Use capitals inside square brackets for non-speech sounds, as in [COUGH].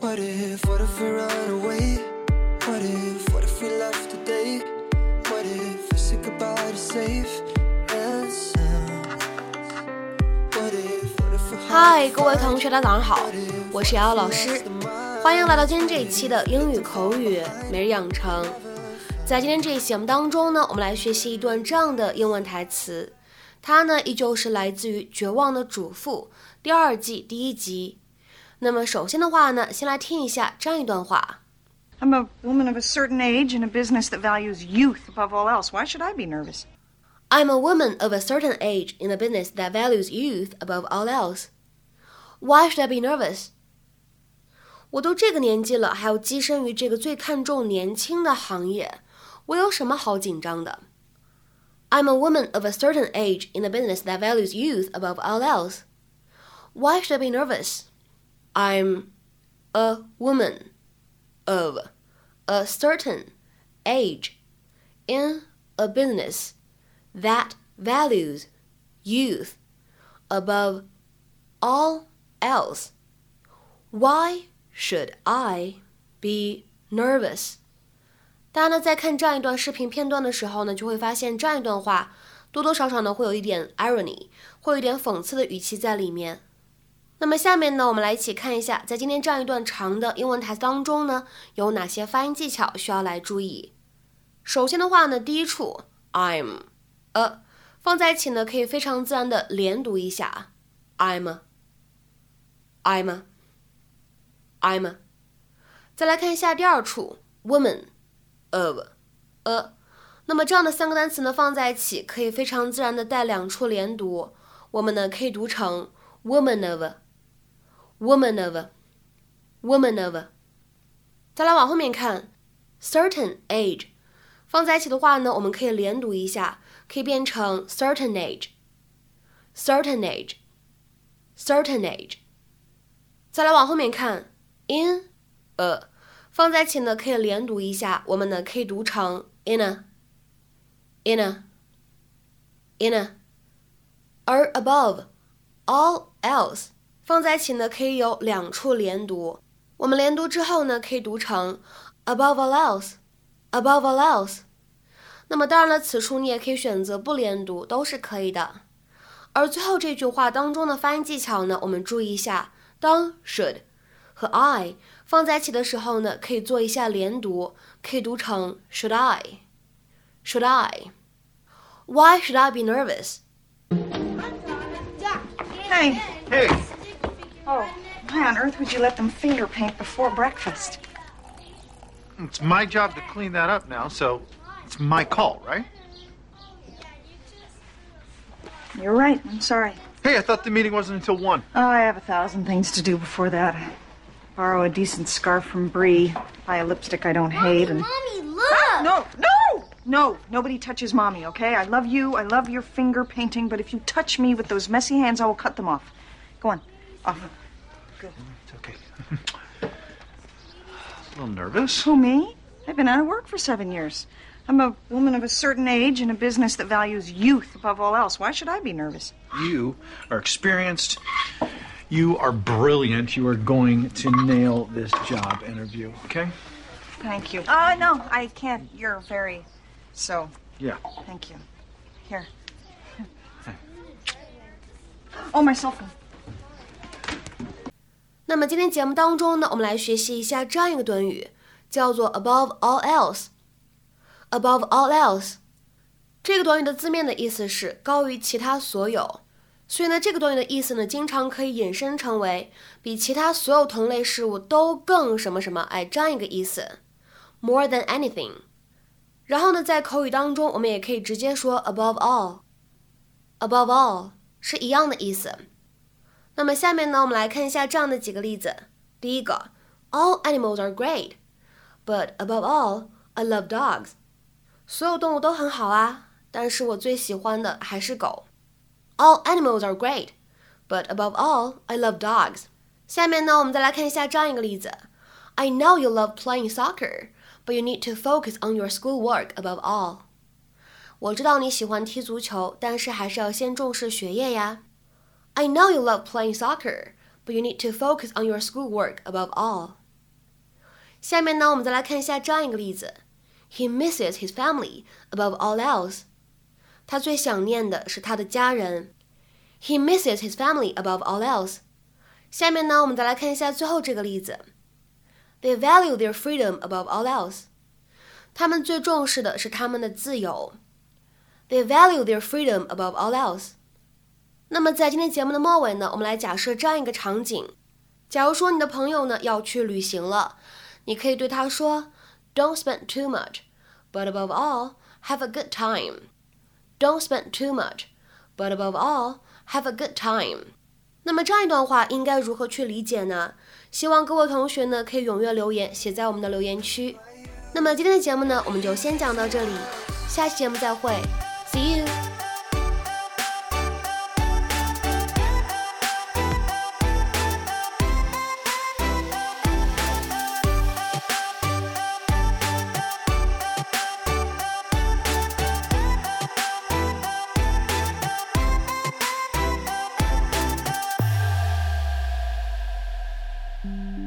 What if, what if we run away? What if, what if we left today? What if we said goodbye to safe and sound? What if, what if we 嗨，各位同学，大家早上好，我是瑶瑶老师，欢迎来到今天这一期的英语口语每日养成。在今天这一期节目当中呢，我们来学习一段这样的英文台词，它呢依旧是来自于《绝望的主妇》第二季第一集。那么首先的话呢，先来听一下这样一段话。 I'm a woman of a certain age in a business that values youth above all else. Why should I be nervous? I'm a woman of a certain age in a business that values youth above all else. Why should I be nervous? 我都这个年纪了，还要跻身于这个最看重年轻的行业，我有什么好紧张的？I'm a woman of a certain age in a business that values youth above all else. Why should I be nervous? I'm a woman of a certain age in a business that values youth above all else. Why should I be nervous? 大家呢在看这样一段视频片段的时候呢，就会发现这样一段话多多少少呢会有一点 irony，会有一点讽刺的语气在里面。 那么下面呢，我们来一起看一下，在今天这样一段长的英文台词当中呢，有哪些发音技巧需要来注意。首先的话呢，第一处 I'm a 放在一起呢，可以非常自然的连读一下 I'm I'm I'm。再来看一下第二处 woman of a，那么这样的三个单词呢放在一起，可以非常自然的带两处连读，我们呢可以读成 woman of。woman of, woman of。再来往后面看，certain age，放在一起的话呢，我们可以连读一下，可以变成 certain age，certain age，certain age。再来往后面看，in a，放在一起呢可以连读一下，我们呢可以读成 in a，in a，in a。而 above all else。 放在一起呢，可以有两处连读。我们连读之后呢，可以读成 above all else，above all else。那么当然了，此处你也可以选择不连读，都是可以的。而最后这句话当中的发音技巧呢，我们注意一下，当 should 和 I 放在一起的时候呢，可以做一下连读，可以读成 should I，should I？Why should I be nervous？Hey, Hey, oh, why on earth would you let them finger paint before breakfast? it's my job to clean that up now, so it's my call, right? You're right. I'm sorry. Hey, I thought the meeting wasn't until 1. Oh, I have a thousand things to do before that. Borrow a decent scarf from Bree, buy a lipstick I don't hate, and Mommy, look! no, no, no, nobody touches mommy. Okay? I love you. I love your finger painting, but if you touch me with those messy hands, I will cut them off. Go on, off. It's okay. [LAUGHS] a little nervous. Who me? I've been out of work for seven years. I'm a woman of a certain age in a business that values youth above all else. Why should I be nervous? You are experienced. You are brilliant. You are going to nail this job interview, okay? Thank you. Oh, no, I can't. You're very. So, Yeah. thank you. Here. [LAUGHS] Oh, my cell phone. 那么今天节目当中呢，我们来学习一下这样一个短语，叫做 above all else。above all else 这个短语的字面的意思是高于其他所有，所以呢，这个短语的意思呢，经常可以引申成为比其他所有同类事物都更什么什么，哎，这样一个意思，more than anything。然后呢，在口语当中，我们也可以直接说 above all，above all 是一样的意思。那么下面呢，我们来看一下这样的几个例子。第一个，All animals are great, but above all, I love dogs. 所有动物都很好啊，但是我最喜欢的还是狗。All animals are great, but above all, I love dogs. 下面呢，我们再来看一下这样一个例子。I know you love playing soccer, but you need to focus on your schoolwork above all. 我知道你喜欢踢足球，但是还是要先重视学业呀。 I know you love playing soccer, but you need to focus on your schoolwork above all. 下面呢，我们再来看一下这样一个例子：He misses his family above all else。他最想念的是他的家人。He misses his family above all else。下面呢，我们再来看一下最后这个例子：They value their freedom above all else。他们最重视的是他们的自由。They value their freedom above all else。 那么在今天节目的末尾呢，我们来假设这样一个场景：假如说你的朋友呢要去旅行了。你可以对他说：“Don't spend too much, but above all, have a good time. Don't spend too much, but above all, have a good time.” 那么这样一段话应该如何去理解呢？希望各位同学呢可以踊跃留言，写在我们的留言区。那么今天的节目呢，我们就先讲到这里，下期节目再会。Mm-hmm.